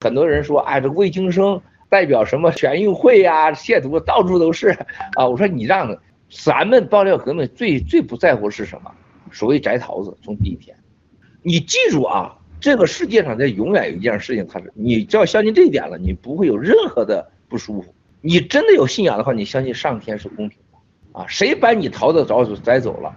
很多人说，哎，这魏京生代表什么全运会、啊？亵渎到处都是啊！我说你让咱们爆料革命最最不在乎是什么？所谓摘桃子，从第一天，你记住啊，这个世界上它永远有一件事情，它是你只要相信这一点了，你不会有任何的不舒服。你真的有信仰的话，你相信上天是公平的啊！谁把你桃子早摘走了，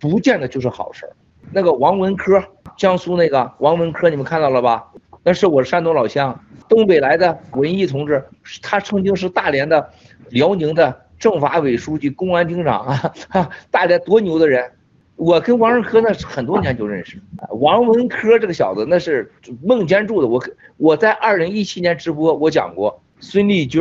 不见得就是好事儿。那个王文科，江苏那个王文科，你们看到了吧？那是我山东老乡，东北来的文艺同志，他曾经是大连的、辽宁的政法委书记、公安厅长啊！大连多牛的人！我跟王文科那是很多年就认识。王文科这个小子，那是孟建柱的。我我在二零一七年直播，我讲过孙立军、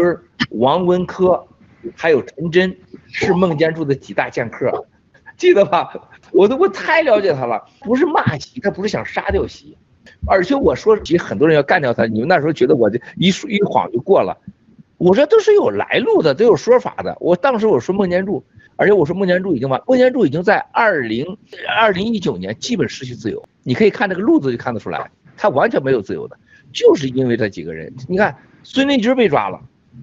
王文科，还有陈真，是孟建柱的几大剑客，记得吧？我都我太了解他了，不是骂习，他不是想杀掉习，而且我说起很多人要干掉他，你们那时候觉得我这一说一晃就过了，我说都是有来路的，都有说法的。我当时我说孟建柱。而且我说孟建柱已经完，孟建柱已经在二零二零一九年基本失去自由。你可以看这个路子就看得出来，他完全没有自由的，就是因为这几个人。你看孙立军被抓了，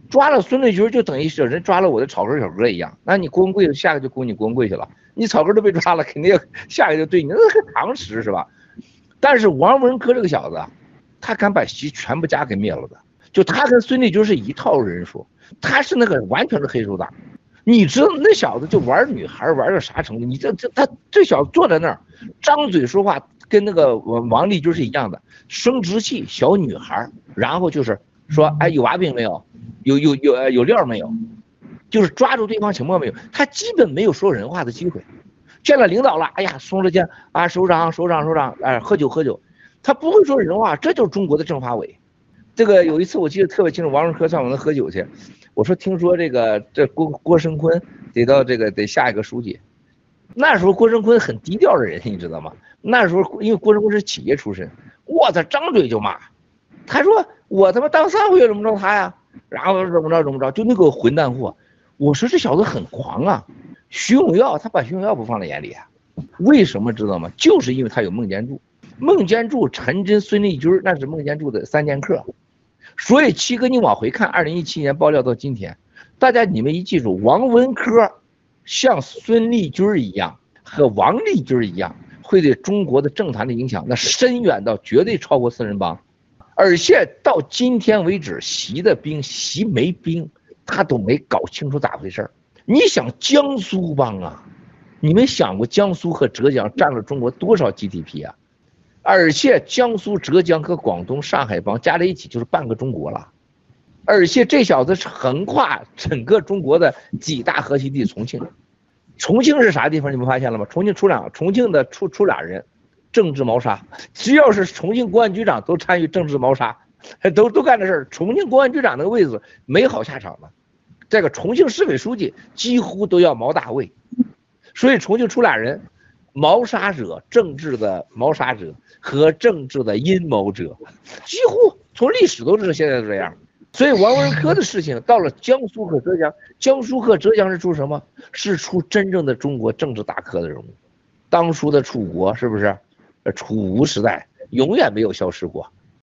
抓了孙立军就等于是人抓了我的草根小哥一样。那你郭文贵下个就供你郭文贵去了，你草根都被抓了，肯定要下个就对你，那是常识是吧？但是王文科这个小子，他敢把习全部家给灭了的，就他跟孙立军是一套人说，他是那个完全是黑手党。你知道那小子就玩女孩玩到啥程度？你这这他这小子坐在那儿，张嘴说话跟那个王王立军是一样的，生殖器小女孩，然后就是说，哎，有娃病没有？有有有有料没有？就是抓住对方情报没有？他基本没有说人话的机会。见了领导了，哎呀，松了肩啊，首长首长首长，哎，喝酒喝酒，他不会说人话，这就是中国的政法委。这个有一次我记得特别清楚，王润科上我那喝酒去。我说听说这个这郭郭声琨得到这个得下一个书记，那时候郭声琨很低调的人，你知道吗？那时候因为郭声琨是企业出身，我操，张嘴就骂，他说我他妈当三回怎么着他呀？然后怎么着怎么着，就那个混蛋货。我说这小子很狂啊，徐永耀他把徐永耀不放在眼里啊？为什么知道吗？就是因为他有孟建柱，孟建柱、陈真、孙立军那是孟建柱的三剑客。所以七哥，你往回看，二零一七年爆料到今天，大家你们一记住，王文科像孙立军一样，和王立军一样，会对中国的政坛的影响，那深远到绝对超过四人帮。而且到今天为止，习的兵，习没兵，他都没搞清楚咋回事儿。你想江苏帮啊？你们想过江苏和浙江占了中国多少 GDP 啊？而且江苏、浙江和广东、上海帮加在一起就是半个中国了，而且这小子是横跨整个中国的几大核心地，重庆，重庆是啥地方？你们发现了吗？重庆出两，重庆的出出俩人，政治谋杀，只要是重庆公安局长都参与政治谋杀，都都干这事儿。重庆公安局长那个位置没好下场了，这个重庆市委书记几乎都要毛大卫，所以重庆出俩人。谋杀者，政治的谋杀者和政治的阴谋者，几乎从历史都知道，现在这样。所以王文科的事情到了江苏和浙江，江苏和浙江是出什么？是出真正的中国政治大科的人物。当初的楚国是不是？楚吴时代永远没有消失过。